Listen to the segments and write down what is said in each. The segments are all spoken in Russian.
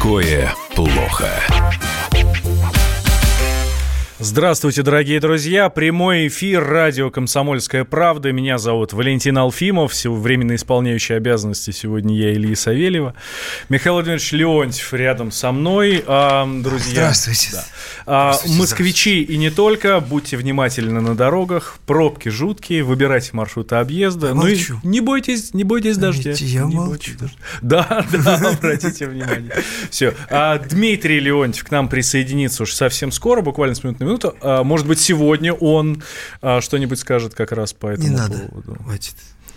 такое плохо. Здравствуйте, дорогие друзья. Прямой эфир радио «Комсомольская правда». Меня зовут Валентин Алфимов, временно исполняющий обязанности сегодня я Илья Савельева. Михаил Владимирович Леонтьев рядом со мной. А, друзья, здравствуйте. Да. А, здравствуйте. Москвичи здравствуйте. и не только, будьте внимательны на дорогах. Пробки жуткие, выбирайте маршруты объезда. Я ну молчу. и не бойтесь, не бойтесь дождя. Я не молчу. Бойтесь. Да, да, обратите внимание. Все. А, Дмитрий Леонтьев к нам присоединится уже совсем скоро, буквально с минуты на минуту. А, может быть, сегодня он а, что-нибудь скажет как раз по этому Не надо. поводу. Хватит.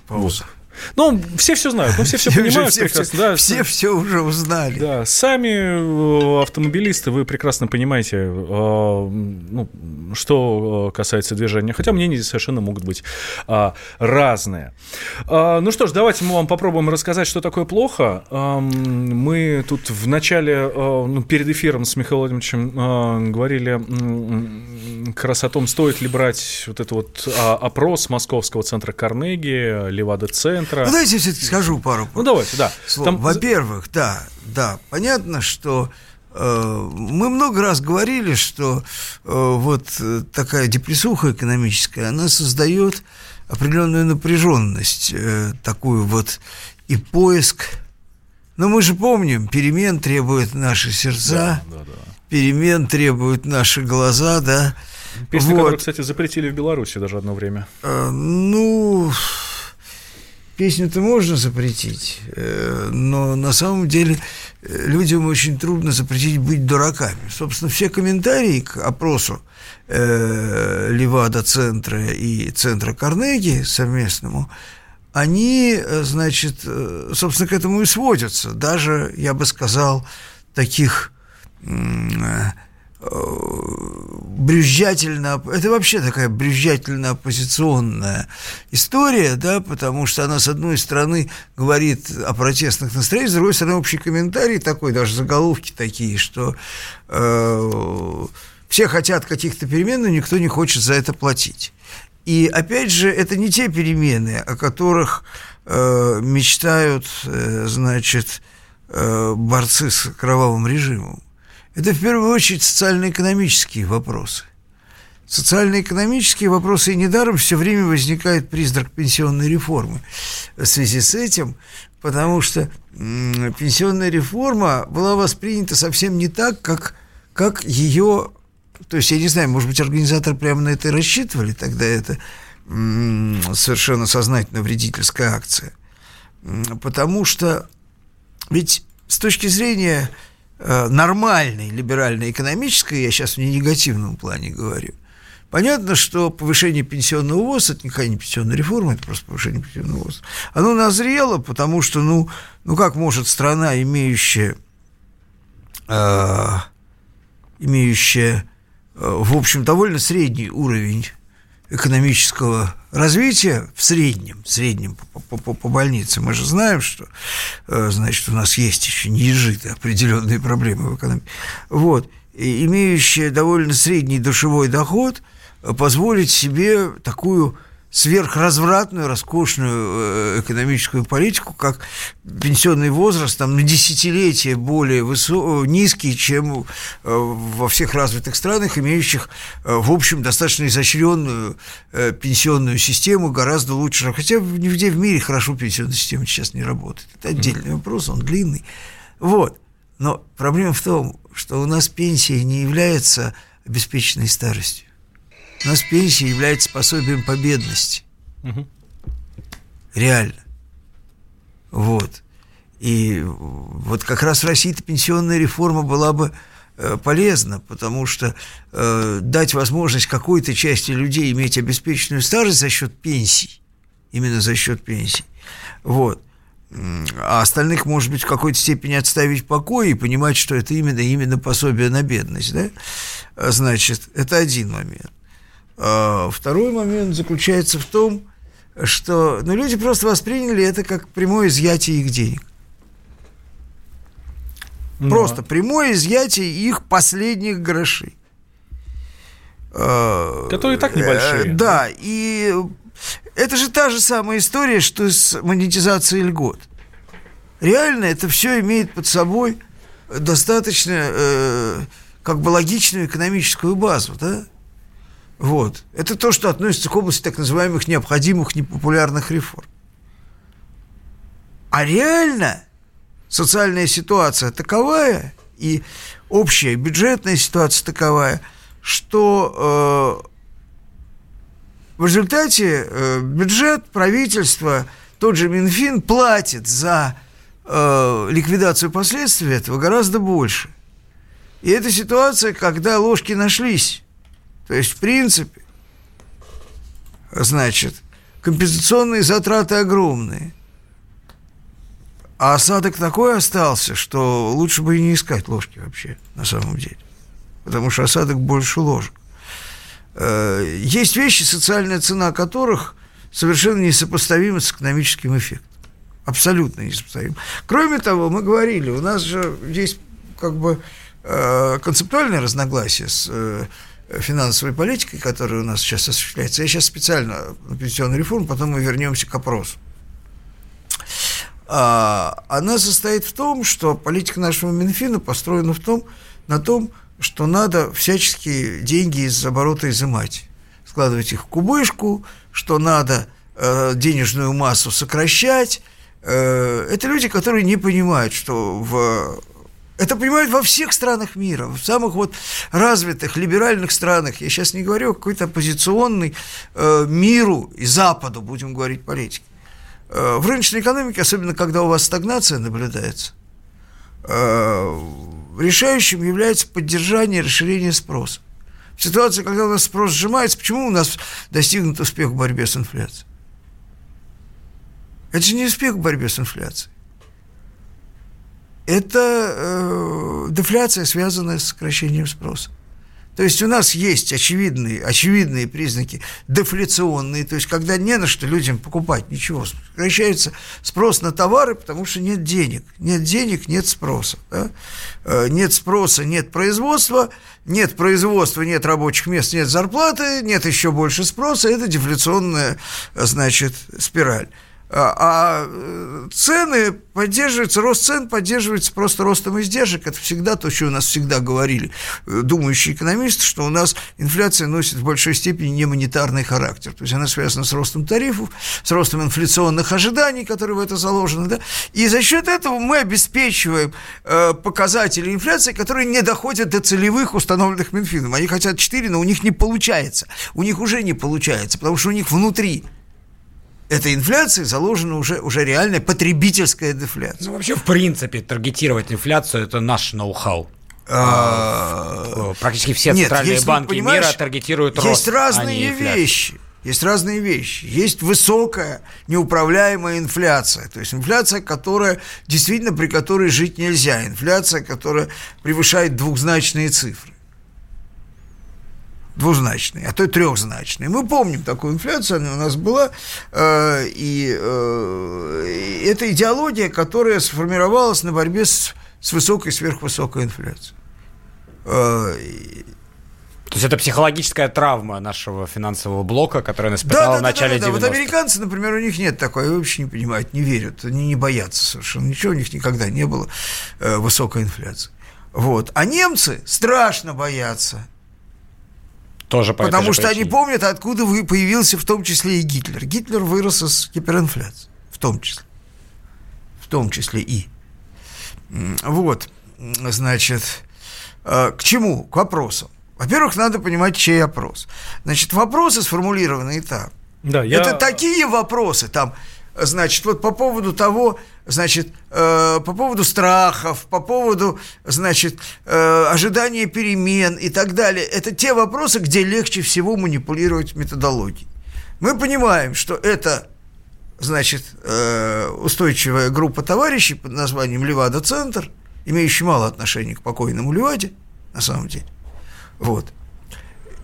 Пауза. Вот. Ну, все все знают, ну, все все понимают все, прекрасно. Все, да, все все уже узнали. Да, сами э, автомобилисты, вы прекрасно понимаете, э, ну, что касается движения. Хотя мнения совершенно могут быть а, разные. А, ну что ж, давайте мы вам попробуем рассказать, что такое плохо. А, мы тут в начале, а, ну, перед эфиром с Михаилом Владимировичем а, говорили как раз о том, стоит ли брать вот этот вот а, опрос Московского центра Карнеги, Левада-центра. Ну, давайте я все-таки скажу пару Ну, давайте, да. Там... Во-первых, да, да, понятно, что э, мы много раз говорили, что э, вот такая депрессуха экономическая, она создает определенную напряженность, э, такую вот и поиск. Но мы же помним, перемен требуют наши сердца, да, да, да. перемен требуют наши глаза, да. Песни, вот. которые, кстати, запретили в Беларуси даже одно время. Э, ну, песню-то можно запретить, э, но на самом деле э, людям очень трудно запретить быть дураками. Собственно, все комментарии к опросу э, Левада-центра и центра Карнеги совместному, они, значит, собственно, к этому и сводятся. Даже, я бы сказал, таких брюзжательно, это вообще такая брюзжательно-оппозиционная история, да, потому что она, с одной стороны, говорит о протестных настроениях, с другой стороны, общий комментарий такой, даже заголовки такие, что э, все хотят каких-то перемен, но никто не хочет за это платить. И, опять же, это не те перемены, о которых э, мечтают, э, значит, э, борцы с кровавым режимом. Это в первую очередь социально-экономические вопросы. Социально-экономические вопросы, и недаром все время возникает призрак пенсионной реформы в связи с этим, потому что пенсионная реформа была воспринята совсем не так, как, как ее... То есть, я не знаю, может быть, организаторы прямо на это и рассчитывали, тогда это совершенно сознательно вредительская акция. Потому что ведь с точки зрения нормальной либеральной экономической, я сейчас в негативном плане говорю, Понятно, что повышение пенсионного возраста, это никакая не пенсионная реформа, это просто повышение пенсионного возраста, оно назрело, потому что, ну, ну как может страна, имеющая, э, имеющая, э, в общем, довольно средний уровень экономического развития в среднем, в среднем по, по, по больнице. Мы же знаем, что, э, значит, у нас есть еще неизжитые определенные проблемы в экономике. Вот. И имеющая довольно средний душевой доход, э, позволить себе такую сверхразвратную, роскошную э, экономическую политику, как пенсионный возраст там, на десятилетия более высо... низкий, чем э, во всех развитых странах, имеющих, э, в общем, достаточно изощренную пенсионную систему, гораздо лучше. Хотя нигде в мире хорошо пенсионная система сейчас не работает. Это отдельный вопрос, он длинный. Вот. Но проблема в том, что у нас пенсия не является обеспеченной старостью. Нас пенсия является пособием по бедности. Угу. Реально. Вот. И вот как раз в России-то пенсионная реформа была бы э, полезна, потому что э, дать возможность какой-то части людей иметь обеспеченную старость за счет пенсий, именно за счет пенсий, вот, а остальных, может быть, в какой-то степени отставить в покое и понимать, что это именно, именно пособие на бедность, да, значит, это один момент. А второй момент заключается в том, что ну, люди просто восприняли это как прямое изъятие их денег. Но. Просто прямое изъятие их последних грошей. А, Которые и так небольшие. Э, да, и это же та же самая история, что с монетизацией льгот. Реально это все имеет под собой достаточно э, как бы логичную экономическую базу, да? Вот. Это то, что относится к области так называемых необходимых непопулярных реформ. А реально социальная ситуация таковая и общая бюджетная ситуация таковая, что э, в результате э, бюджет, правительство, тот же Минфин платит за э, ликвидацию последствий этого гораздо больше. И это ситуация, когда ложки нашлись. То есть, в принципе, значит, компенсационные затраты огромные. А осадок такой остался, что лучше бы и не искать ложки вообще, на самом деле. Потому что осадок больше ложек. Э, есть вещи, социальная цена которых совершенно несопоставима с экономическим эффектом. Абсолютно несопоставима. Кроме того, мы говорили, у нас же есть как бы э, концептуальное разногласие с э, финансовой политикой, которая у нас сейчас осуществляется. Я сейчас специально на пенсионную реформу, потом мы вернемся к опросу. А, она состоит в том, что политика нашего Минфина построена в том, на том, что надо всячески деньги из оборота изымать, складывать их в кубышку, что надо э, денежную массу сокращать. Э, это люди, которые не понимают, что в это понимают во всех странах мира, в самых вот развитых либеральных странах. Я сейчас не говорю о какой-то оппозиционной э, миру и Западу, будем говорить, политике. Э, в рыночной экономике, особенно когда у вас стагнация наблюдается, э, решающим является поддержание и расширение спроса. В ситуации, когда у нас спрос сжимается, почему у нас достигнут успех в борьбе с инфляцией? Это же не успех в борьбе с инфляцией это дефляция, связанная с сокращением спроса. То есть у нас есть очевидные, очевидные признаки дефляционные, то есть когда не на что людям покупать ничего, сокращается спрос на товары, потому что нет денег. Нет денег, нет спроса. Да? Э, нет спроса, нет производства, нет производства, нет рабочих мест, нет зарплаты, нет еще больше спроса, это дефляционная, значит, спираль. А, а цены поддерживаются, рост цен поддерживается просто ростом издержек. Это всегда то, что у нас всегда говорили э, думающие экономисты, что у нас инфляция носит в большой степени не монетарный характер. То есть она связана с ростом тарифов, с ростом инфляционных ожиданий, которые в это заложены. Да? И за счет этого мы обеспечиваем э, показатели инфляции, которые не доходят до целевых, установленных Минфином. Они хотят 4, но у них не получается. У них уже не получается, потому что у них внутри этой инфляции заложена уже, уже реальная потребительская дефляция. Ну, вообще, в принципе, таргетировать инфляцию – это наш ноу-хау. А, практически все Нет, центральные банки мира таргетируют рост, Есть а разные а вещи. Есть разные вещи. Есть высокая неуправляемая инфляция. То есть инфляция, которая действительно при которой жить нельзя. Инфляция, которая превышает двухзначные цифры двузначные, а то и трехзначные. Мы помним такую инфляцию, она у нас была, э, и э, это идеология, которая сформировалась на борьбе с, с высокой и сверхвысокой инфляцией. Э, то есть это психологическая травма нашего финансового блока, которая нас испытала да, да, в начале да, да, да. Вот американцы, например, у них нет такой, вообще не понимают, не верят, они не боятся совершенно ничего, у них никогда не было э, высокой инфляции. Вот. А немцы страшно боятся тоже по Потому что причине. они помнят, откуда вы появился в том числе и Гитлер. Гитлер вырос из гиперинфляции, в том числе. В том числе и. Вот, значит, э, к чему? К вопросу. Во-первых, надо понимать, чей опрос. Значит, вопросы сформулированы так. Да, я... Это такие вопросы, там, значит, вот по поводу того, значит, э, по поводу страхов, по поводу, значит, э, ожидания перемен и так далее. Это те вопросы, где легче всего манипулировать методологией. Мы понимаем, что это, значит, э, устойчивая группа товарищей под названием Левада-центр, имеющая мало отношения к покойному Леваде, на самом деле. Вот.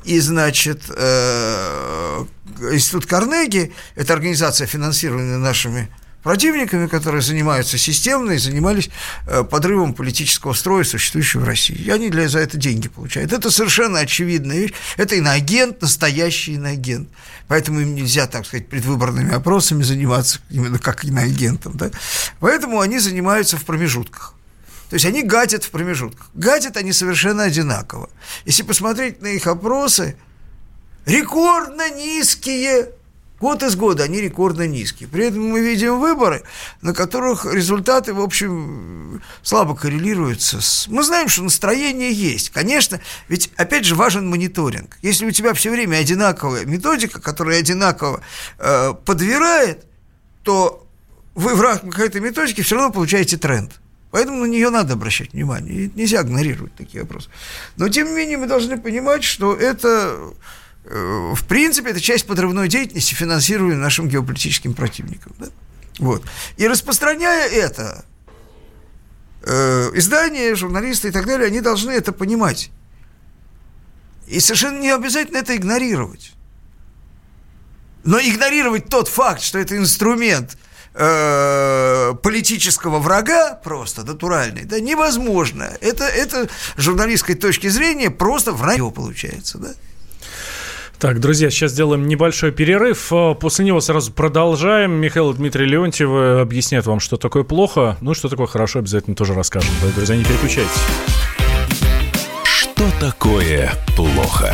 И, значит, э, Институт Карнеги, это организация, финансированная нашими противниками, которые занимаются системно и занимались э, подрывом политического строя, существующего в России. И они для, за это деньги получают. Это совершенно очевидная вещь. Это иноагент, настоящий иноагент. Поэтому им нельзя, так сказать, предвыборными опросами заниматься именно как иноагентом. Да? Поэтому они занимаются в промежутках. То есть они гатят в промежутках. Гатят они совершенно одинаково. Если посмотреть на их опросы, рекордно низкие Год из года они рекордно низкие. При этом мы видим выборы, на которых результаты, в общем, слабо коррелируются с... Мы знаем, что настроение есть. Конечно, ведь, опять же, важен мониторинг. Если у тебя все время одинаковая методика, которая одинаково э, подбирает, то вы в рамках этой методики все равно получаете тренд. Поэтому на нее надо обращать внимание. И нельзя игнорировать такие вопросы. Но, тем не менее, мы должны понимать, что это Э, в принципе, это часть подрывной деятельности, финансируемой нашим геополитическим противником. Да? Вот. И распространяя это, э, издания, журналисты и так далее, они должны это понимать. И совершенно не обязательно это игнорировать. Но игнорировать тот факт, что это инструмент э, политического врага просто натуральный, да, невозможно. Это, это с журналистской точки зрения просто вранье получается, да. Так, друзья, сейчас сделаем небольшой перерыв. А, после него сразу продолжаем. Михаил Дмитрий Леонтьев объяснят вам, что такое плохо. Ну, что такое хорошо, обязательно тоже расскажем. Друзья, не переключайтесь. Что такое плохо?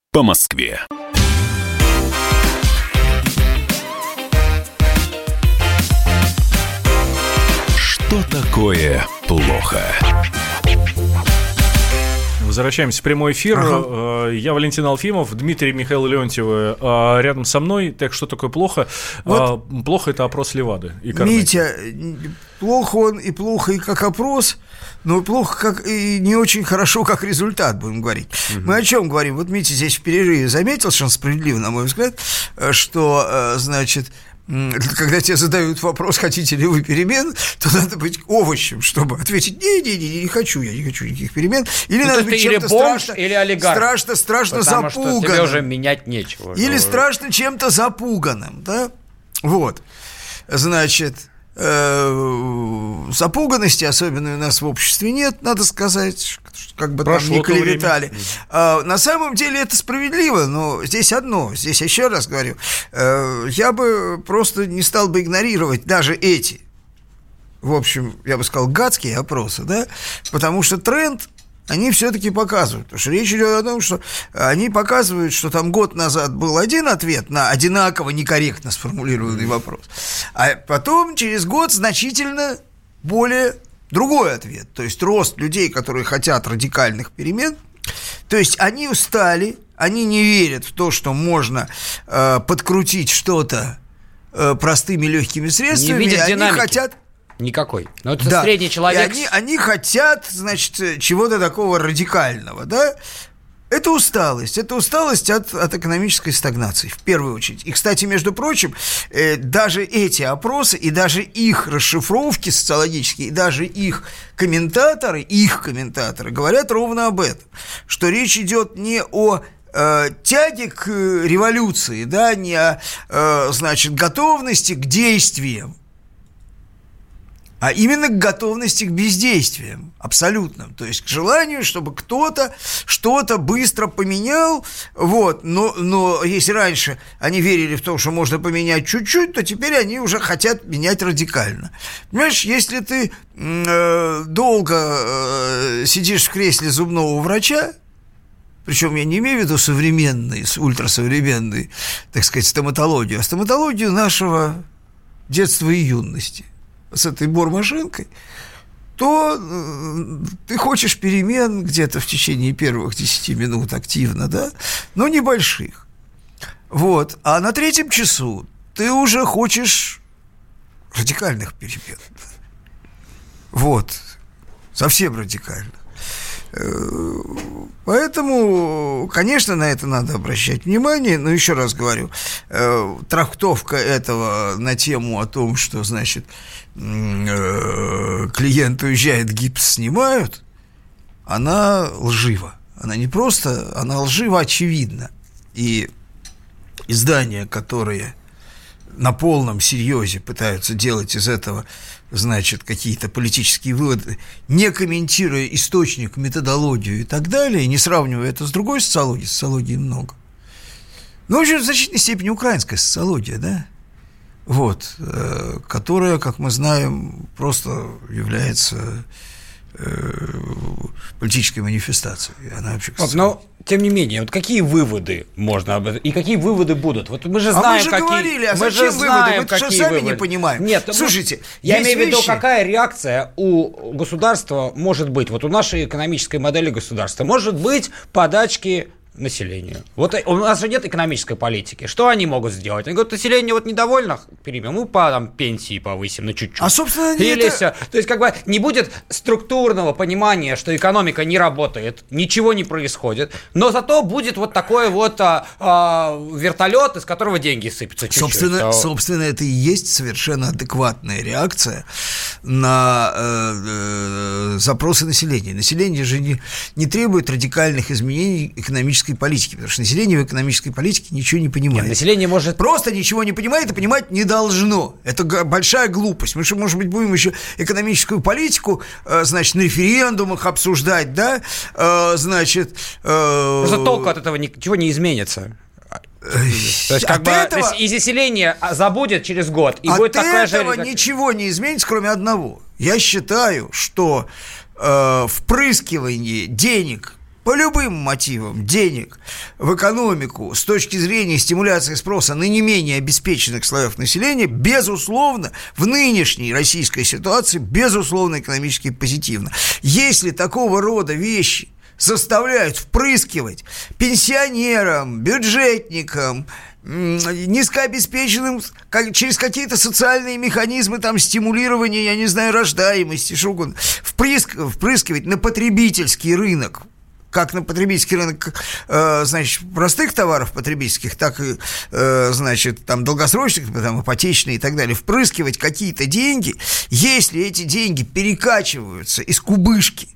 по Москве. Что такое плохо? Возвращаемся в прямой эфир. Ага. Э, я Валентин Алфимов, Дмитрий Михаил Леонтьев э, рядом со мной. Так что такое плохо? Вот э, плохо это опрос Левады. И Митя, плохо он и плохо и как опрос, но плохо как и не очень хорошо как результат, будем говорить. Угу. Мы о чем говорим? Вот Митя здесь в перерыве заметил, что он справедливо, на мой взгляд, что, значит, когда тебе задают вопрос, хотите ли вы перемен, то надо быть овощем, чтобы ответить, не-не-не, не хочу, я не хочу никаких перемен. Или ну, надо быть чем-то страшно, или олигарх. Страшно, страшно Потому запуганным. Что тебе уже менять нечего. Или страшно чем-то запуганным, да? Вот. Значит, запуганности особенно у нас в обществе нет, надо сказать, как бы Прошло там не клеветали. А, на самом деле это справедливо, но здесь одно, здесь еще раз говорю, э, я бы просто не стал бы игнорировать даже эти, в общем, я бы сказал, гадские опросы, да, потому что тренд они все-таки показывают. Потому что речь идет о том, что они показывают, что там год назад был один ответ на одинаково некорректно сформулированный вопрос, а потом через год значительно более другой ответ. То есть рост людей, которые хотят радикальных перемен. То есть они устали, они не верят в то, что можно э, подкрутить что-то э, простыми легкими средствами. Не видят они динамики. хотят Никакой. Но это да. средний человек. И они, они хотят, значит, чего-то такого радикального, да? Это усталость. Это усталость от, от экономической стагнации, в первую очередь. И, кстати, между прочим, э, даже эти опросы и даже их расшифровки социологические, и даже их комментаторы, их комментаторы говорят ровно об этом, что речь идет не о э, тяге к революции, да, не о, э, значит, готовности к действиям, а именно к готовности к бездействиям, абсолютно. То есть к желанию, чтобы кто-то что-то быстро поменял, вот, но, но если раньше они верили в то, что можно поменять чуть-чуть, то теперь они уже хотят менять радикально. Понимаешь, если ты э, долго э, сидишь в кресле зубного врача, причем я не имею в виду современный, ультрасовременный, так сказать, стоматологию, а стоматологию нашего детства и юности с этой бормашинкой, то э, ты хочешь перемен где-то в течение первых 10 минут активно, да, но небольших. Вот. А на третьем часу ты уже хочешь радикальных перемен. Вот. Совсем радикальных. Поэтому, конечно, на это надо обращать внимание, но еще раз говорю, трактовка этого на тему о том, что, значит, клиент уезжает, гипс снимают, она лжива. Она не просто, она лжива очевидно. И издания, которые на полном серьезе пытаются делать из этого, значит, какие-то политические выводы, не комментируя источник, методологию и так далее, не сравнивая это с другой социологией, социологии много. Ну, в общем, в значительной степени украинская социология, да, вот, э, которая, как мы знаем, просто является Э, политической манифестации. Она вообще, вот, но, тем не менее, вот какие выводы можно об этом, и какие выводы будут? Вот мы же знаем, а мы же какие, говорили, а мы зачем же выводы? Мы что сами выводы? не понимаем. Нет, слушайте, я имею в виду, какая реакция у государства может быть, вот у нашей экономической модели государства, может быть подачки населению. Вот у нас же нет экономической политики. Что они могут сделать? Они говорят, население вот недовольно, переймем, мы по там, пенсии повысим на чуть-чуть. А, собственно, Или это... все. То есть, как бы не будет структурного понимания, что экономика не работает, ничего не происходит, но зато будет вот такой вот а, а, вертолет, из которого деньги сыпятся чуть-чуть. Собственно, а... собственно, это и есть совершенно адекватная реакция на э, э, запросы населения. Население же не, не требует радикальных изменений экономической экономической политики, потому что население в экономической политике ничего не понимает. Нет, население может... Просто ничего не понимает и понимать не должно. Это большая глупость. Мы, может быть, будем еще экономическую политику, э, значит, на референдумах обсуждать, да, э, значит... Э, Просто толку от этого ничего не изменится. То есть, как бы, этого, то есть, и заселение забудет через год, и от будет такая же... этого ничего не изменится, кроме одного. Я считаю, что э, впрыскивание денег по любым мотивам денег в экономику с точки зрения стимуляции спроса на не менее обеспеченных слоев населения, безусловно, в нынешней российской ситуации, безусловно, экономически позитивно. Если такого рода вещи заставляют впрыскивать пенсионерам, бюджетникам, низкообеспеченным как, через какие-то социальные механизмы там стимулирования, я не знаю, рождаемости, что угодно, впрыск, впрыскивать на потребительский рынок как на потребительский рынок, э, значит, простых товаров потребительских, так и, э, значит, там, долгосрочных, там, ипотечные и так далее, впрыскивать какие-то деньги, если эти деньги перекачиваются из кубышки,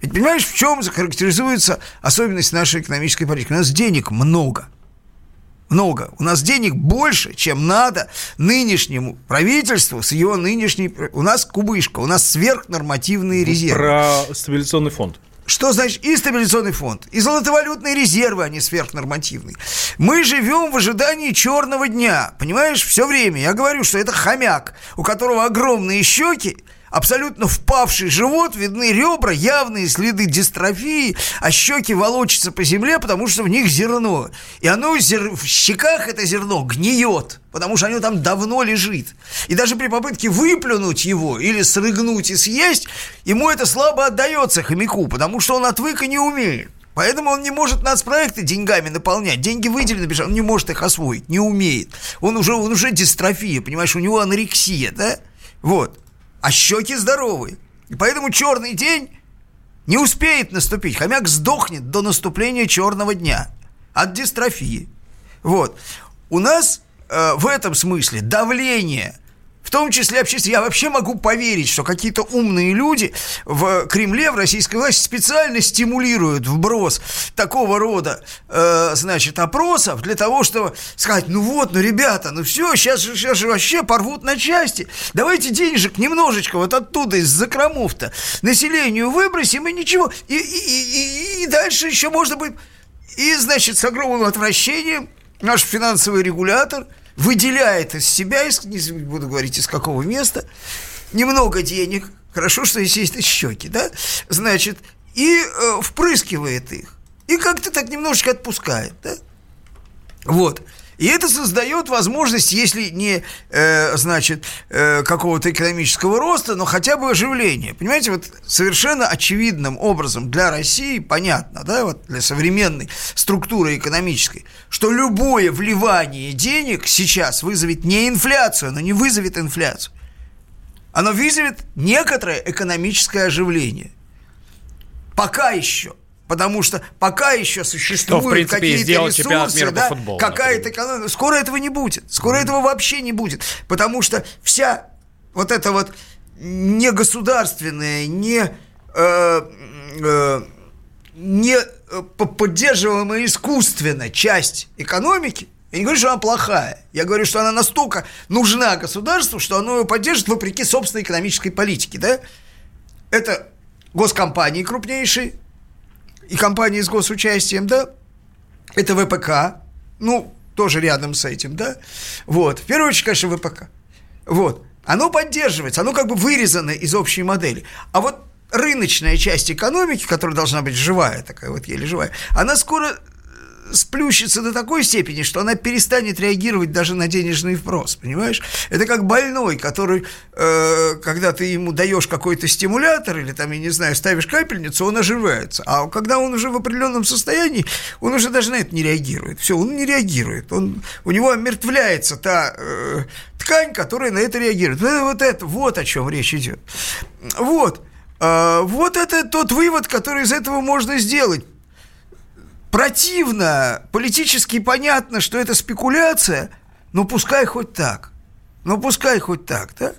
ведь понимаешь, в чем характеризуется особенность нашей экономической политики? У нас денег много. Много. У нас денег больше, чем надо нынешнему правительству с его нынешней... У нас кубышка, у нас сверхнормативные резервы. Про стабилизационный фонд. Что значит и стабилизационный фонд, и золотовалютные резервы, они сверхнормативные. Мы живем в ожидании черного дня, понимаешь, все время. Я говорю, что это хомяк, у которого огромные щеки, абсолютно впавший живот, видны ребра, явные следы дистрофии, а щеки волочатся по земле, потому что в них зерно. И оно зер... в щеках это зерно гниет, потому что оно там давно лежит. И даже при попытке выплюнуть его или срыгнуть и съесть, ему это слабо отдается хомяку, потому что он отвык и не умеет. Поэтому он не может нацпроекты деньгами наполнять. Деньги выделены, он не может их освоить, не умеет. Он уже, он уже дистрофия, понимаешь, у него анорексия, да? Вот а щеки здоровые. И поэтому черный день не успеет наступить. Хомяк сдохнет до наступления черного дня от дистрофии. Вот. У нас э, в этом смысле давление – в том числе общественность. Я вообще могу поверить, что какие-то умные люди в Кремле, в российской власти специально стимулируют вброс такого рода, э, значит, опросов для того, чтобы сказать, ну вот, ну ребята, ну все, сейчас, сейчас же вообще порвут на части. Давайте денежек немножечко вот оттуда, из закромов-то, населению выбросим и ничего. И, и, и, и дальше еще можно будет... И, значит, с огромным отвращением наш финансовый регулятор – выделяет из себя, из, не буду говорить из какого места, немного денег, хорошо, что здесь есть щеки, да, значит, и э, впрыскивает их. И как-то так немножечко отпускает, да. Вот. И это создает возможность, если не, э, значит, э, какого-то экономического роста, но хотя бы оживления. Понимаете, вот совершенно очевидным образом для России понятно, да, вот для современной структуры экономической, что любое вливание денег сейчас вызовет не инфляцию, но не вызовет инфляцию. Оно вызовет некоторое экономическое оживление. Пока еще. Потому что пока еще существуют какие-то ресурсы, да, какая-то экономика. Скоро этого не будет. Скоро mm. этого вообще не будет. Потому что вся вот эта вот негосударственная, не, э, э, не э, поддерживаемая искусственно часть экономики, я не говорю, что она плохая. Я говорю, что она настолько нужна государству, что оно ее поддержит вопреки собственной экономической политике. Да? Это госкомпании крупнейшие, и компании с госучастием, да, это ВПК, ну, тоже рядом с этим, да, вот, в первую очередь, конечно, ВПК, вот, оно поддерживается, оно как бы вырезано из общей модели, а вот рыночная часть экономики, которая должна быть живая, такая вот еле живая, она скоро сплющится до такой степени, что она перестанет реагировать даже на денежный вброс, понимаешь? Это как больной, который, э, когда ты ему даешь какой-то стимулятор или там, я не знаю, ставишь капельницу, он оживается. А когда он уже в определенном состоянии, он уже даже на это не реагирует. Все, он не реагирует. Он, у него омертвляется та э, ткань, которая на это реагирует. Вот это, вот о чем речь идет. Вот. Э, вот это тот вывод, который из этого можно сделать противно, политически понятно, что это спекуляция, но пускай хоть так. Ну, пускай хоть так, да?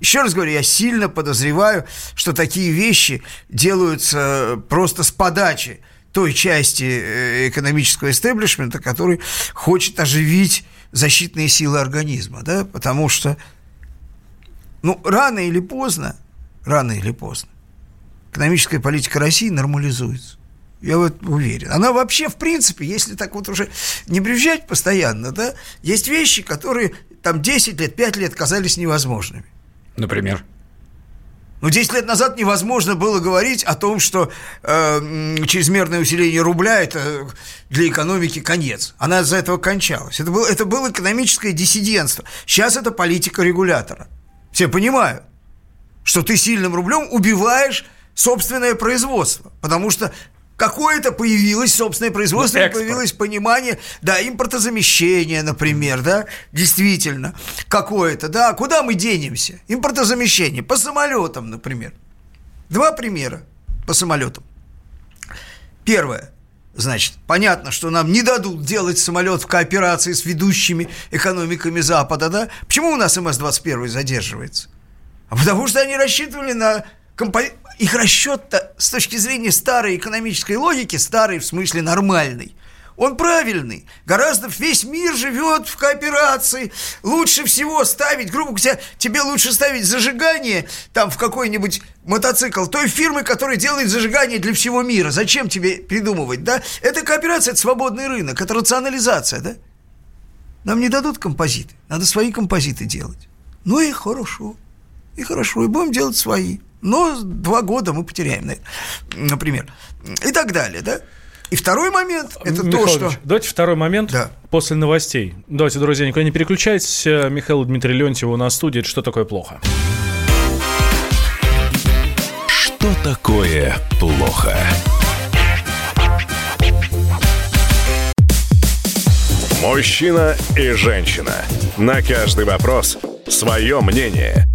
Еще раз говорю, я сильно подозреваю, что такие вещи делаются просто с подачи той части э, экономического истеблишмента, который хочет оживить защитные силы организма, да, потому что, ну, рано или поздно, рано или поздно, экономическая политика России нормализуется. Я вот уверен. Она вообще, в принципе, если так вот уже не брюзжать постоянно, да, есть вещи, которые там 10 лет, 5 лет казались невозможными. Например? Ну, 10 лет назад невозможно было говорить о том, что э, чрезмерное усиление рубля – это для экономики конец. Она из-за этого кончалась. Это было, это было экономическое диссидентство. Сейчас это политика регулятора. Все понимают, что ты сильным рублем убиваешь собственное производство, потому что какое-то появилось собственное производство, ну, появилось понимание, да, импортозамещения, например, да, действительно, какое-то, да, куда мы денемся? Импортозамещение, по самолетам, например. Два примера по самолетам. Первое. Значит, понятно, что нам не дадут делать самолет в кооперации с ведущими экономиками Запада, да? Почему у нас МС-21 задерживается? А потому что они рассчитывали на компонент их расчет-то с точки зрения старой экономической логики, старой в смысле нормальной, он правильный. Гораздо весь мир живет в кооперации. Лучше всего ставить, грубо говоря, тебе лучше ставить зажигание там в какой-нибудь мотоцикл той фирмы, которая делает зажигание для всего мира. Зачем тебе придумывать, да? Это кооперация, это свободный рынок, это рационализация, да? Нам не дадут композиты, надо свои композиты делать. Ну и хорошо, и хорошо, и будем делать свои. Но два года мы потеряем, например. И так далее, да? И второй момент – это Михаил то, что… Давайте второй момент да. после новостей. Давайте, друзья, никуда не переключайтесь. Михаил Дмитрий Леонтьев у нас в студии. Это «Что такое плохо?» Что такое плохо? Мужчина и женщина. На каждый вопрос свое мнение –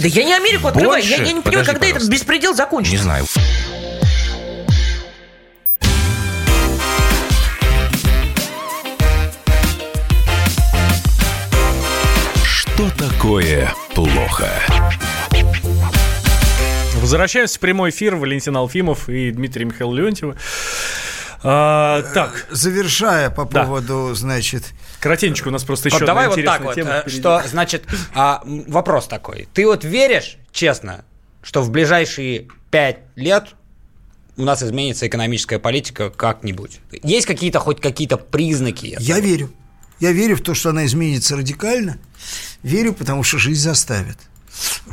Да я не Америку открываю, я, я не понимаю, когда пожалуйста. этот беспредел закончится. Не знаю. Что такое плохо? Возвращаемся в прямой эфир. Валентин Алфимов и Дмитрий Михаил Леонтьев. А, так. Завершая по поводу, да. значит... Коротенечко, у нас просто еще вот давай вот так вот, тема э, что, значит, а, вопрос такой. Ты вот веришь, честно, что в ближайшие пять лет у нас изменится экономическая политика как-нибудь? Есть какие-то, хоть какие-то признаки? Этого? Я верю. Я верю в то, что она изменится радикально. Верю, потому что жизнь заставит.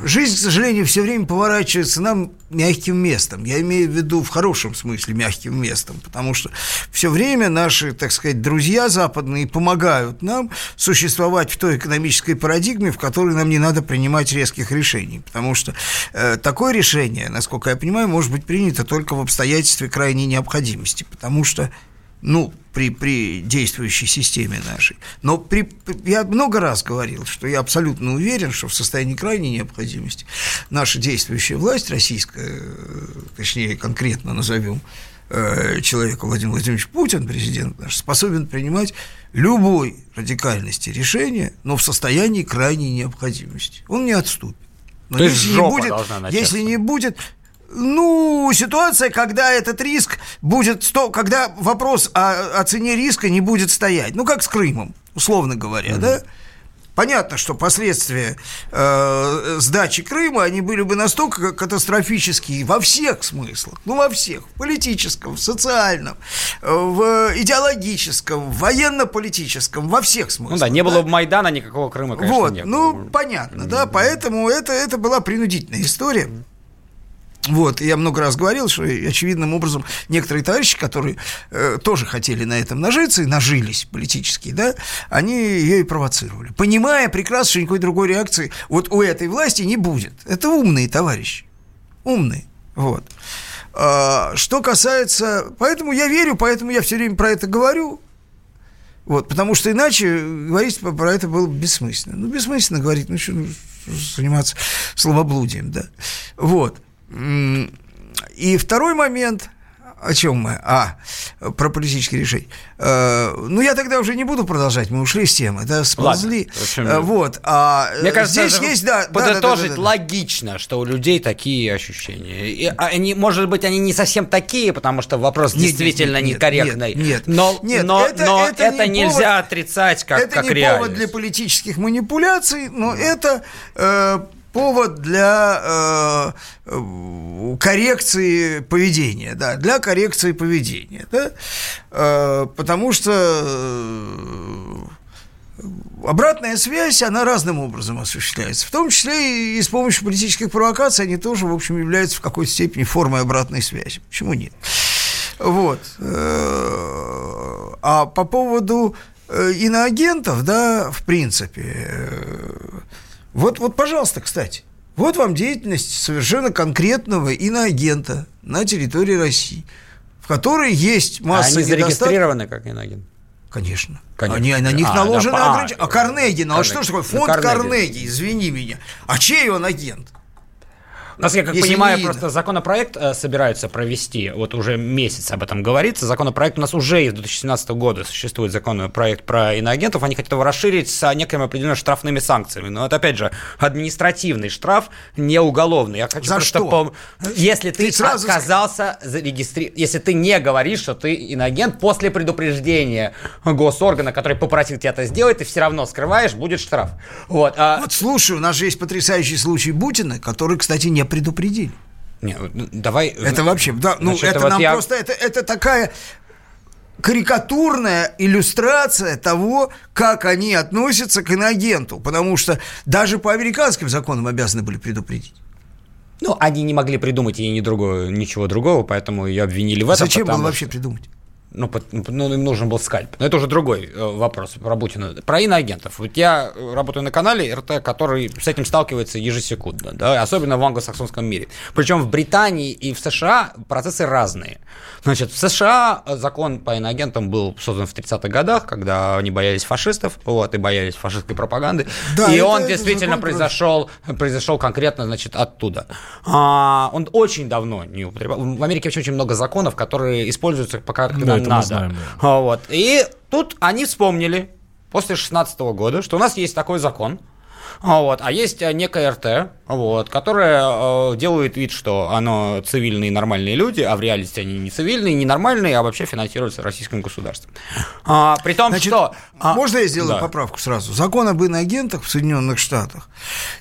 Жизнь, к сожалению, все время поворачивается нам мягким местом. Я имею в виду в хорошем смысле мягким местом, потому что все время наши, так сказать, друзья западные помогают нам существовать в той экономической парадигме, в которой нам не надо принимать резких решений. Потому что э, такое решение, насколько я понимаю, может быть принято только в обстоятельстве крайней необходимости, потому что ну, при, при действующей системе нашей. Но при, я много раз говорил, что я абсолютно уверен, что в состоянии крайней необходимости наша действующая власть российская, точнее, конкретно назовем э, человека Владимир Владимирович Путин, президент наш, способен принимать любой радикальности решения, но в состоянии крайней необходимости. Он не отступит. Но То если не будет, если не будет ну, ситуация, когда этот риск будет, сто, когда вопрос о, о цене риска не будет стоять. Ну, как с Крымом, условно говоря, mm-hmm. да? Понятно, что последствия э, сдачи Крыма, они были бы настолько катастрофические во всех смыслах, ну во всех, в политическом, в социальном, э, в идеологическом, в военно-политическом, во всех смыслах. Ну да, не было бы Майдана, никакого Крыма, конечно, вот, не было. Ну, понятно, да, поэтому это, это была принудительная история. Вот, я много раз говорил, что очевидным образом некоторые товарищи, которые э, тоже хотели на этом нажиться и нажились политически, да, они ее и провоцировали, понимая прекрасно, что никакой другой реакции вот у этой власти не будет. Это умные товарищи, умные, вот. А, что касается, поэтому я верю, поэтому я все время про это говорю, вот, потому что иначе говорить про это было бы бессмысленно. Ну, бессмысленно говорить, ну, что ну, заниматься словоблудием, да. Вот. И второй момент, о чем мы? А, про политические решения. Э, ну, я тогда уже не буду продолжать, мы ушли с темы, да, сползли. Ладно, э, вот. А Мне кажется, здесь есть, да. Подытожить да, да, да, да, логично, что у людей такие ощущения. И они, может быть, они не совсем такие, потому что вопрос нет, действительно нет, нет, некорректный. Нет, нет, но, нет но, это, но это, это не нельзя повод, отрицать как, это как не реальность. повод для политических манипуляций, но это э, повод для э, коррекции поведения, да, для коррекции поведения, да, э, потому что э, обратная связь, она разным образом осуществляется, в том числе и с помощью политических провокаций, они тоже, в общем, являются в какой-то степени формой обратной связи. Почему нет? Вот. Э, а по поводу э, иноагентов, да, в принципе, вот, вот, пожалуйста, кстати, вот вам деятельность совершенно конкретного иноагента на территории России, в которой есть масса а они зарегистрированы как иноагент? Конечно. Конечно. Они, на них а, наложены да, ограничения. А, а Карнеги, ну а что ж такое? Фонд Карнеги. Карнеги, извини меня. А чей он агент? Нас, я как понимаю, просто законопроект э, собираются провести, вот уже месяц об этом говорится, законопроект у нас уже из 2017 года существует законопроект про иноагентов, они хотят его расширить с некими определенными штрафными санкциями, но это, опять же, административный штраф, не уголовный. Я хочу За просто что? Пом... Если ты, ты сразу... отказался зарегистрировать, если ты не говоришь, что ты иноагент, после предупреждения госоргана, который попросил тебя это сделать, ты все равно скрываешь, будет штраф. Вот, а... вот слушай, у нас же есть потрясающий случай Бутина, который, кстати, не предупредили. Не, ну, давай. Это вообще, да, ну Значит, это вот нам я... просто это это такая карикатурная иллюстрация того, как они относятся к иноагенту, потому что даже по американским законам обязаны были предупредить. Ну, они не могли придумать и ни другого, ничего другого, поэтому ее обвинили в этом. Зачем было вообще придумать? Ну, ну, им нужен был скальп. Но это уже другой э, вопрос про Путина. Про иноагентов. Вот я работаю на канале РТ, который с этим сталкивается ежесекундно, да, особенно в англосаксонском мире. Причем в Британии и в США процессы разные. Значит, в США закон по иноагентам был создан в 30-х годах, когда они боялись фашистов, вот, и боялись фашистской пропаганды. Да, и он действительно произошел, произошел конкретно, значит, оттуда. А, он очень давно не употреблял. В Америке вообще очень много законов, которые используются пока да, надо. Знаем, да. Вот. И тут они вспомнили после 16 года, что у нас есть такой закон, вот. А есть э, некая РТ, вот, которая э, делает вид, что оно цивильные нормальные люди, а в реальности они не цивильные, не нормальные, а вообще финансируются российским государством. А, при том, Значит, что... А, можно я сделаю да. поправку сразу? Закон об иноагентах в Соединенных Штатах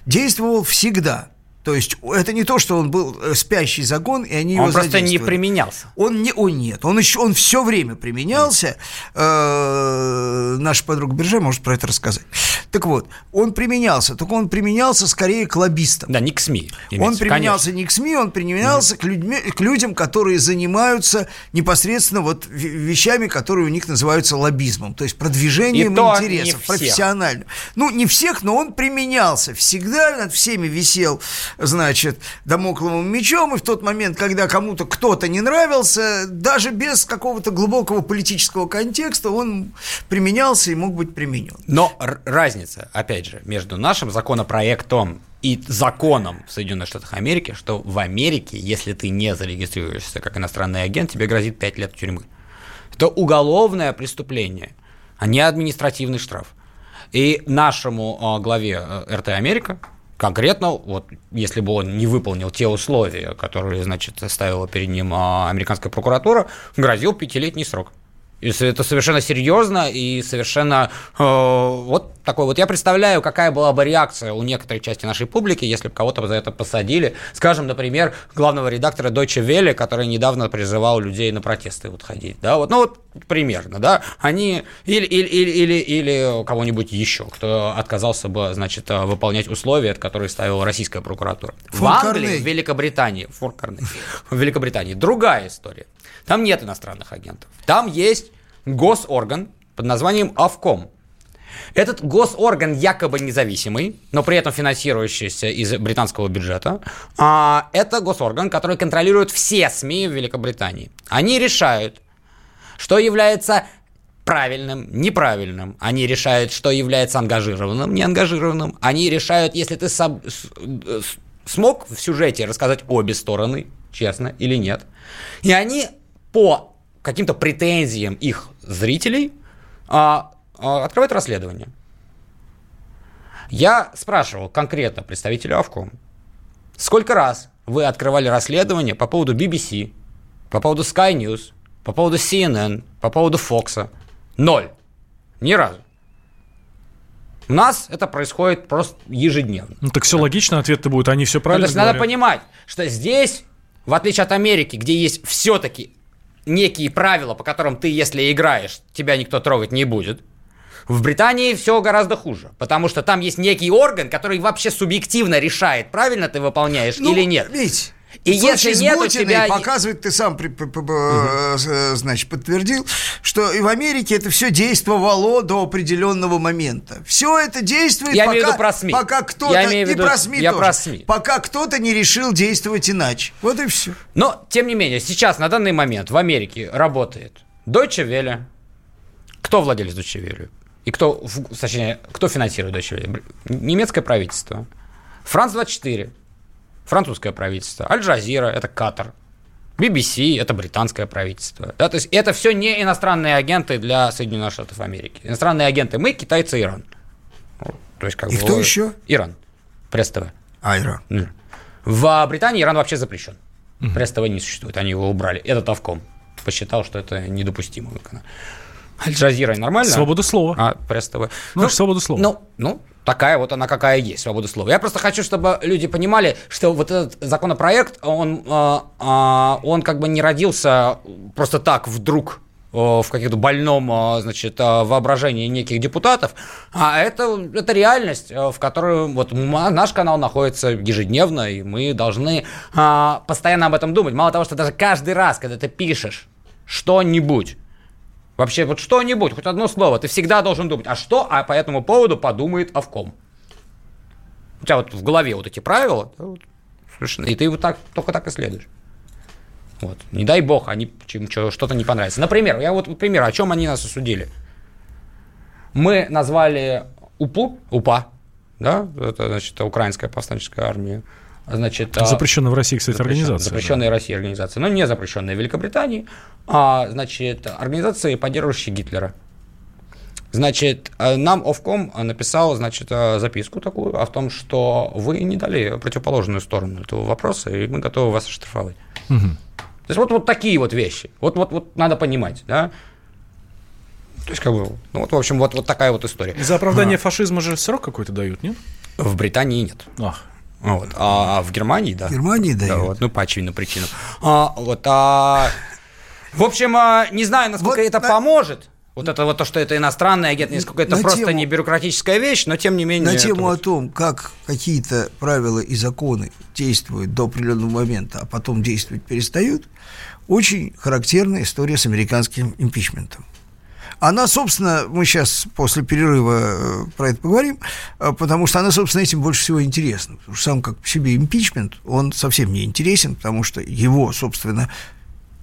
действовал всегда То есть это не то, что он был э, спящий загон, и они он его просто не применялся. Он не, он нет, он еще, он все время применялся. Э, наша подруга Биржа может про это рассказать. Так вот, он применялся, только он применялся скорее к лоббистам. Да, не к СМИ. Он применялся конечно. не к СМИ, он применялся к, людьми, к людям, которые занимаются непосредственно вот вещами, которые у них называются лоббизмом, то есть продвижением И интересов, профессионально. Ну, не всех, но он применялся. Всегда над всеми висел, значит, домокловым мечом, и в тот момент, когда кому-то кто-то не нравился, даже без какого-то глубокого политического контекста, он применялся и мог быть применен. Но разница, опять же, между нашим законопроектом и законом в Соединенных Штатах Америки, что в Америке, если ты не зарегистрируешься как иностранный агент, тебе грозит 5 лет тюрьмы. Это уголовное преступление, а не административный штраф. И нашему а, главе э, РТ Америка конкретно, вот если бы он не выполнил те условия, которые, значит, ставила перед ним а, американская прокуратура, грозил пятилетний срок. И это совершенно серьезно и совершенно э, вот такой вот. Я представляю, какая была бы реакция у некоторой части нашей публики, если бы кого-то за это посадили. Скажем, например, главного редактора Deutsche Welle, который недавно призывал людей на протесты вот ходить. Да, вот, ну вот примерно, да. Они или, или, или, или, или кого-нибудь еще, кто отказался бы, значит, э, выполнять условия, которые ставила российская прокуратура. В Фон Англии, в Великобритании, Карнеги, в Великобритании другая история. Там нет иностранных агентов. Там есть госорган под названием Авком. Этот госорган якобы независимый, но при этом финансирующийся из британского бюджета. А, это госорган, который контролирует все СМИ в Великобритании. Они решают, что является правильным, неправильным. Они решают, что является ангажированным, неангажированным. Они решают, если ты сам, э, смог в сюжете рассказать обе стороны, честно или нет. И они по каким-то претензиям их зрителей а, а, открывают расследование. Я спрашивал конкретно представителя Авком, сколько раз вы открывали расследование по поводу BBC, по поводу Sky News, по поводу CNN, по поводу Fox? Ноль. Ни разу. У нас это происходит просто ежедневно. Ну, так все логично, ответ-то будет, они все Ну, правильно то есть надо говорят. понимать, что здесь, в отличие от Америки, где есть все-таки некие правила, по которым ты, если играешь, тебя никто трогать не будет. В Британии все гораздо хуже, потому что там есть некий орган, который вообще субъективно решает, правильно ты выполняешь Ну, или нет. Видите, И если нет у тебя- показывает, ты сам при- э, э, значит, подтвердил, что и в Америке это все действовало до определенного момента. Все это действует, Я пока, имею в виду про СМИ. пока кто-то Я имею в и виду- про СМИ я тоже, про СМИ. пока кто-то не решил действовать иначе. Вот и все. Но, тем не менее, сейчас, на данный момент, в Америке работает Deutsche Welle. Кто владелец Deutsche Welle? И кто, точнее, кто финансирует Deutsche Welle? Немецкое правительство. France 24. Французское правительство. Аль-Джазира – это Катар. BBC – это британское правительство. Да, то есть это все не иностранные агенты для Соединенных Штатов Америки. Иностранные агенты мы, китайцы, Иран. Вот, То есть, как И бы, кто еще? Иран. Press TV. Айра. М. В Британии Иран вообще запрещен. Press TV не существует, они его убрали. Этот Ofcom посчитал, что это недопустимо. Аль-Джазира нормально? Свобода слова. А, пресс-ТВ. Ну, это свобода слова. Ну, ну, такая вот она какая есть, свобода слова. Я просто хочу, чтобы люди понимали, что вот этот законопроект, он, а, а, он как бы не родился просто так вдруг э, в каком-то больном, значит, воображении неких депутатов, а это, это реальность, э, в которой вот наш канал находится ежедневно, и мы должны постоянно об этом думать. Мало того, что даже каждый раз, когда ты пишешь что-нибудь, Вообще, вот что-нибудь, хоть одно слово, ты всегда должен думать, а что а по этому поводу подумает Авком? У тебя вот в голове вот эти правила, да, вот, совершенно- и ты вот так, только так и следуешь. Вот. Не дай бог, они чем- что-то не понравится. Например, я вот пример, о чем они нас осудили. Мы назвали УПУ, УПА, да, это, значит, Украинская повстанческая армия, значит... а- Запрещенная в России, кстати, Запрещен- организация. Запрещенная Россией организация, но не запрещенная в Великобритании, а, значит, организации, поддерживающие Гитлера. Значит, э, нам Овком написал, значит, э, записку такую о том, что вы не дали противоположную сторону этого вопроса, и мы готовы вас оштрафовать. То есть вот, вот такие вот вещи. Вот, вот, вот надо понимать, да. То есть, как бы, ну вот, в общем, вот, вот такая вот история. За оправдание фашизма же срок какой-то дают, нет? В Британии нет. Ах, Вот. А, а в Германии, да. В Германии да. дают. Вот, ну, по очевидным причинам. А, вот, а... В общем, а, не знаю, насколько Вот это на- поможет. Вот это вот то, что это иностранный агент, насколько это На просто тему- не бюрократическая вещь, но тем не менее. На тему вот- о том, как какие-то правила и законы действуют до определенного момента, а потом действовать перестают, очень характерная история с американским импичментом. Она, собственно, мы сейчас после перерыва э, про это поговорим, э, потому что она, собственно, этим больше всего интересна. Потому что сам как по себе импичмент, он совсем не интересен, потому что его, собственно,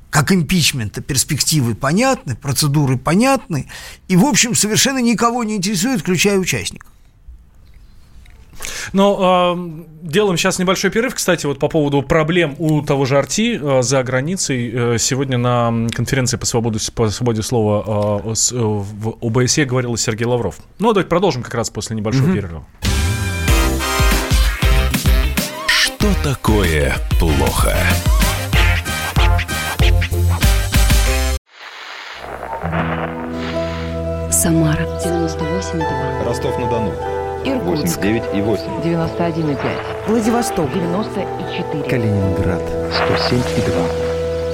как импичмента перспективы понятны, процедуры понятны, и, в общем, совершенно никого не интересует, включая участников. Но э, делаем сейчас небольшой перерыв. Кстати, вот по поводу проблем у того же Арти э, за границей. Э, сегодня на конференции по свободе, по свободе слова э, с- э, в ОБСЕ говорил Сергей Лавров. Ну, давайте продолжим как раз после небольшого перерыва. Что такое плохо? Самара 98,2. Ростов-на-Дону. Иркутск 89 и 8. 91,5. Владивосток 94. Калининград. 107 и 2.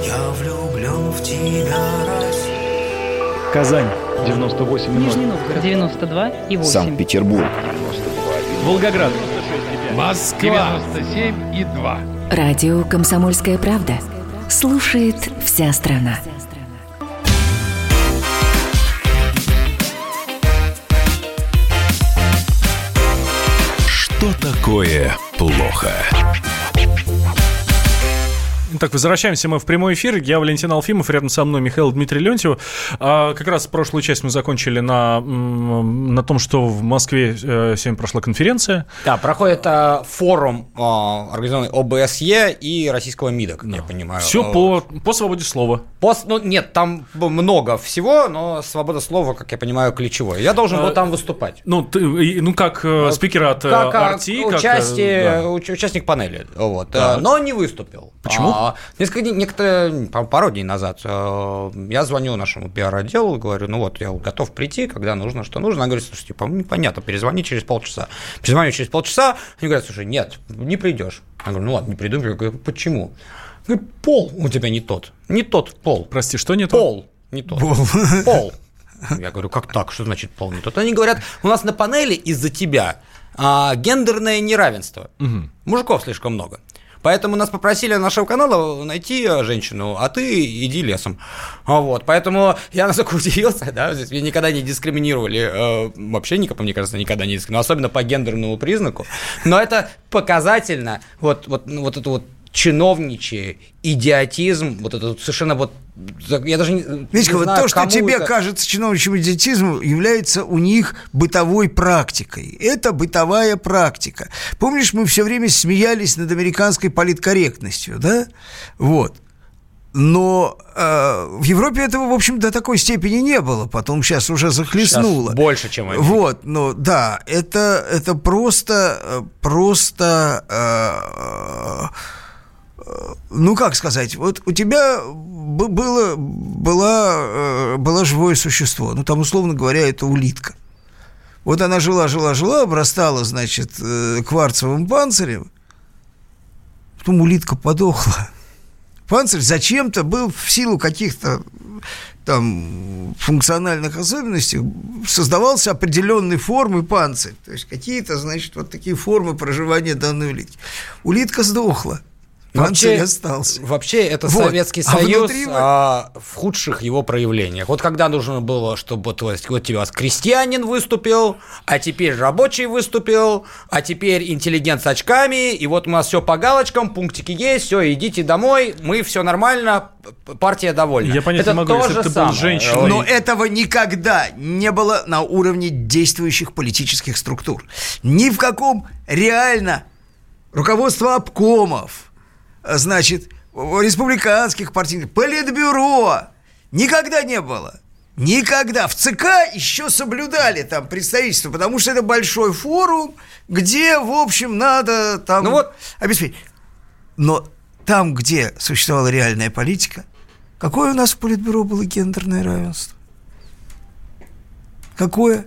Я влюблен в тебя, Россия. Казань. 98 и 0. Нижний Новгород 92 и 8. Санкт-Петербург. Волгоград. Москва 97 и 2. Радио «Комсомольская правда». Слушает вся страна. Что такое плохо? Так, возвращаемся мы в прямой эфир. Я Валентин Алфимов, рядом со мной Михаил Дмитрий Леонтьев. А, как раз прошлую часть мы закончили на, на том, что в Москве э, сегодня прошла конференция. Да, проходит а, форум, а, организованный ОБСЕ и российского МИДа, как я понимаю. Все А, по, по свободе слова. Пост, ну, нет, там много всего, но свобода слова, как я понимаю, ключевое. Я должен был А, там выступать. Ну, ты, ну как э, спикер от Как, а, RT, как, участие- да. уч- участник панели, вот, э, но не выступил. Почему? Несколько дней, некоторые, пару дней назад э, я звоню нашему пиар-отделу, говорю, ну вот, я готов прийти, когда нужно, что нужно. Она говорит, слушайте, по непонятно, перезвони через полчаса. Перезвоню через полчаса, они говорят, слушай, нет, не придешь. Я говорю, ну ладно, не приду. Я говорю, почему? Говорит, пол у тебя не тот, не тот пол. Прости, что не то? Пол не тот. Пол. Я говорю, как так? Что значит пол не тот? Они говорят, у нас на панели из-за тебя а, гендерное неравенство. Мужиков слишком много. Поэтому нас попросили нашего канала найти э, женщину, а ты иди лесом. А Вот, поэтому я настолько удивился, да, здесь меня никогда не дискриминировали, э, вообще никак, мне кажется, никогда не дискриминировали, особенно по гендерному признаку. Но это показательно, вот, вот, ну, вот это вот чиновничий идиотизм, вот это совершенно вот, я даже не, Витька, не вот знаю, то, что тебе это- кажется чиновничьим идиотизмом, является у них бытовой практикой. Это бытовая практика. Помнишь, мы все время смеялись над американской политкорректностью, да? Вот. Но э, в Европе этого, в общем, до такой степени не было. Потом сейчас уже захлестнуло. Сейчас больше, чем в Америке. Вот, ну да, это, это просто, э, просто, э, ну как сказать, вот у тебя было, была, э, было живое существо, ну там, условно говоря, это улитка. Вот она жила, жила, жила, обрастала, значит, э, кварцевым панцирем, потом улитка подохла. Панцирь зачем-то был в силу каких-то там функциональных особенностей создавался определенной формы панцирь. То есть какие-то, значит, вот такие формы проживания данной улитки. Улитка сдохла. Вообще, остался. вообще это Вот. Советский А Союз внутри а, в худших его проявлениях. Вот когда нужно было, чтобы вот, вот, вот тебе у вас крестьянин выступил, а теперь рабочий выступил, а теперь интеллигент с очками, и вот у нас все по галочкам, пунктики есть, все, идите домой, мы все нормально, партия довольна. Я понять это не могу, то если же ты был самое. женщиной. Ой. Но этого никогда не было на уровне действующих политических структур. Ни в каком реально руководство обкомов, значит, республиканских партийных, политбюро никогда не было. Никогда. В ЦК еще соблюдали там представительство, потому что это большой форум, где, в общем, надо там Ну вот. обеспечить. Но там, где существовала реальная политика, какое у нас в Политбюро было гендерное равенство? Какое?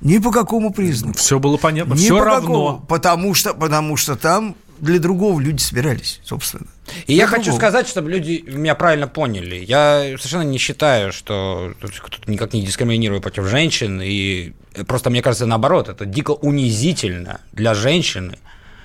Ни по какому признаку. Все было понятно, Ни все по равно. какому. Потому что, потому что там для другого люди собирались, собственно. И я Для хочу другого. сказать, чтобы люди меня правильно поняли. Я совершенно не считаю, что кто-то никак не дискриминирую против женщин. И просто мне кажется, наоборот, это дико унизительно для женщины,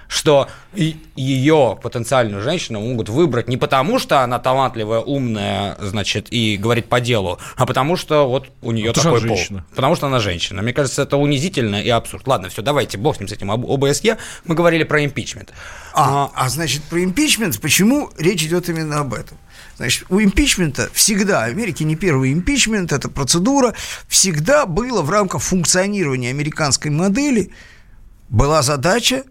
что и- ее потенциальную женщину могут выбрать не потому, что она талантливая, умная, значит, и говорит по делу, а потому что вот у нее же такой пол. женщина. Потому что она женщина. Мне кажется, это унизительно и абсурд. Ладно, все, давайте, бог с ним, с этим об- ОБСЕ. Мы говорили про импичмент. А, а значит, про импичмент, почему речь идет именно об этом? Значит, у импичмента всегда, в Америке не первый импичмент, это процедура, всегда было в рамках функционирования американской модели, была задача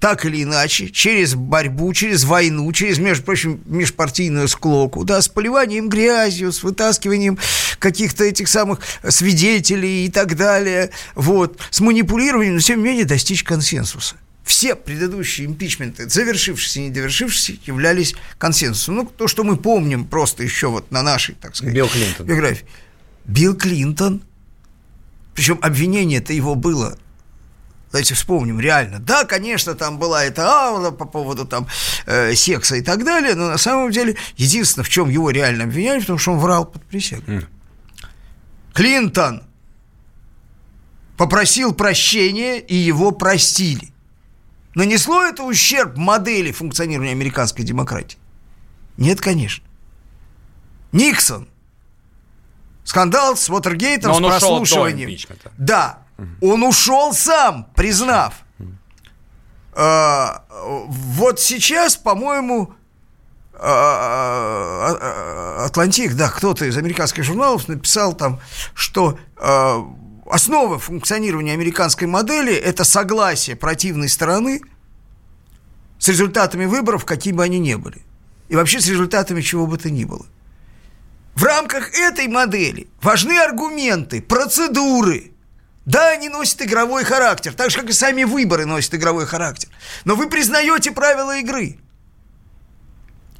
так или иначе, через борьбу, через войну, через, между прочим, межпартийную склоку, да, с поливанием грязью, с вытаскиванием каких-то этих самых свидетелей и так далее, вот, с манипулированием, но тем не менее достичь консенсуса. Все предыдущие импичменты, завершившиеся и не довершившиеся, являлись консенсусом. Ну, то, что мы помним просто еще вот на нашей, так сказать, Билл Клинтон. биографии. Билл Клинтон, причем обвинение-то его было Давайте вспомним, реально. Да, конечно, там была эта аура по поводу там э, секса и так далее, но на самом деле единственное, в чем его реально обвиняли, потому что он врал под присягой. Клинтон попросил прощения, и его простили. Нанесло это ущерб модели функционирования американской демократии? Нет, конечно. Никсон. Скандал с Уотергейтом, с прослушиванием. Да, он ушел сам, признав. А, вот сейчас, по-моему, а, а, Атлантик, да, кто-то из американских журналов написал там, что а, основа функционирования американской модели – это согласие противной стороны с результатами выборов, какими бы они ни были. И вообще с результатами чего бы то ни было. В рамках этой модели важны аргументы, процедуры. Да, они носят игровой характер, так же, как и сами выборы носят игровой характер. Но вы признаете правила игры.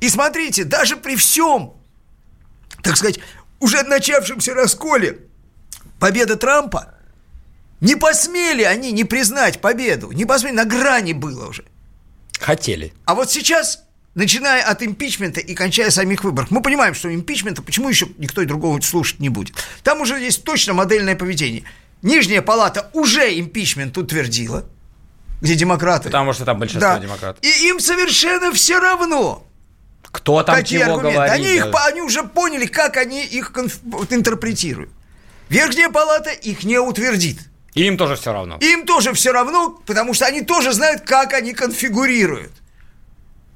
И смотрите, даже при всем, так сказать, уже начавшемся расколе победы Трампа, не посмели они не признать победу, не посмели, на грани было уже. Хотели. А вот сейчас, начиная от импичмента и кончая самих выборов, мы понимаем, что импичмента, почему еще никто и другого слушать не будет. Там уже есть точно модельное поведение. Нижняя палата уже импичмент утвердила, где демократы. Потому что там большинство Да. демократов. И им совершенно все равно, Кто там какие чего аргументы. говорит. Они, их, они уже поняли, как они их конф- интерпретируют. Верхняя палата их не утвердит. И им тоже все равно. Им тоже все равно, потому что они тоже знают, как они конфигурируют.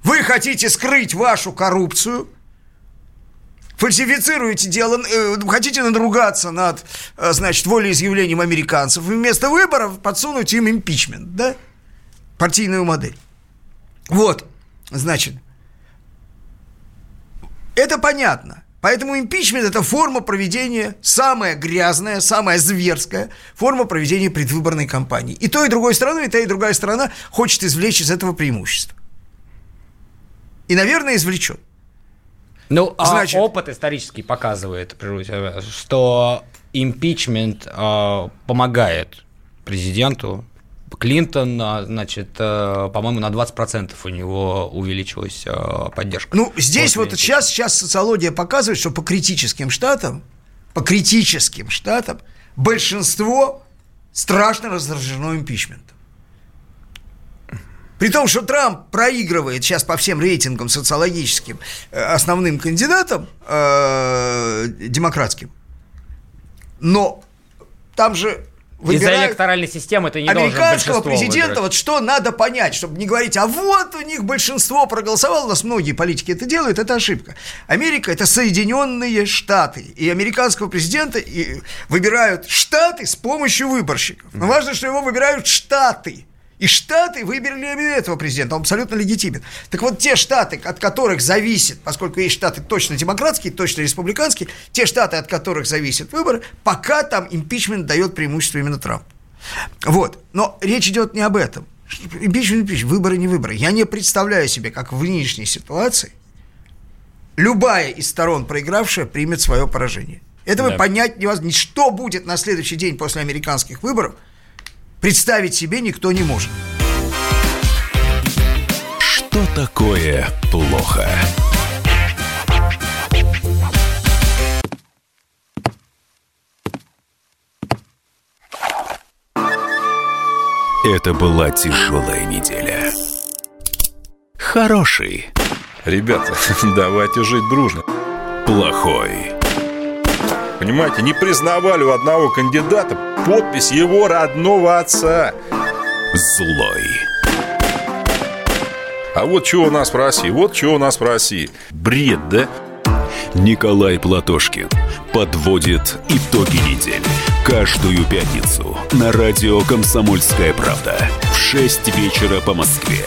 Вы хотите скрыть вашу коррупцию, фальсифицируете дело, э, хотите надругаться над, э, значит, волеизъявлением американцев, вместо выборов подсунуть им импичмент, да? Партийную модель. Вот, значит, это понятно. Поэтому импичмент – это форма проведения, самая грязная, самая зверская форма проведения предвыборной кампании. И той, и другой стороной, и та, и другая сторона хочет извлечь из этого преимущество. И, наверное, извлечет. Ну, а Значит- опыт исторический показывает, тебя, что импичмент э, помогает президенту. Клинтон, а, значит, э, по-моему, на 20% у него увеличилась э, поддержка. Ну, здесь вот сейчас, сейчас социология показывает, что по критическим штатам, по критическим штатам большинство страшно раздражено импичментом. При том, что Трамп проигрывает сейчас по всем рейтингам социологическим э, основным кандидатам э, демократским, но там же Из-за электоральной системы ты не американского президента, выиграть. вот что надо понять, чтобы не говорить, а вот у них большинство проголосовало, у нас многие политики это делают, это ошибка. Америка это Соединенные Штаты, и американского президента и выбирают штаты с помощью выборщиков. Но важно, что его выбирают штаты. И штаты выбрали именно этого президента, он абсолютно легитимен. Так вот, те штаты, от которых зависит, поскольку есть штаты точно демократские, точно республиканские, те штаты, от которых зависят выборы, пока там импичмент дает преимущество именно Трампу. Вот. Но речь идет не об этом. Импичмент, импичмент, выборы, не выборы. Я не представляю себе, как в нынешней ситуации любая из сторон проигравшая примет свое поражение. Этого Да. понять невозможно. Что будет на следующий день после американских выборов, представить себе никто не может. Что такое плохо? Это была тяжелая неделя. Хороший. Ребята, давайте жить дружно. Плохой. Понимаете, не признавали у одного кандидата подпись его родного отца. Злой. А вот что у нас в России, вот что у нас в России. Бред, да? Николай Платошкин подводит итоги недели. Каждую пятницу на радио «Комсомольская правда» в 6 вечера по Москве.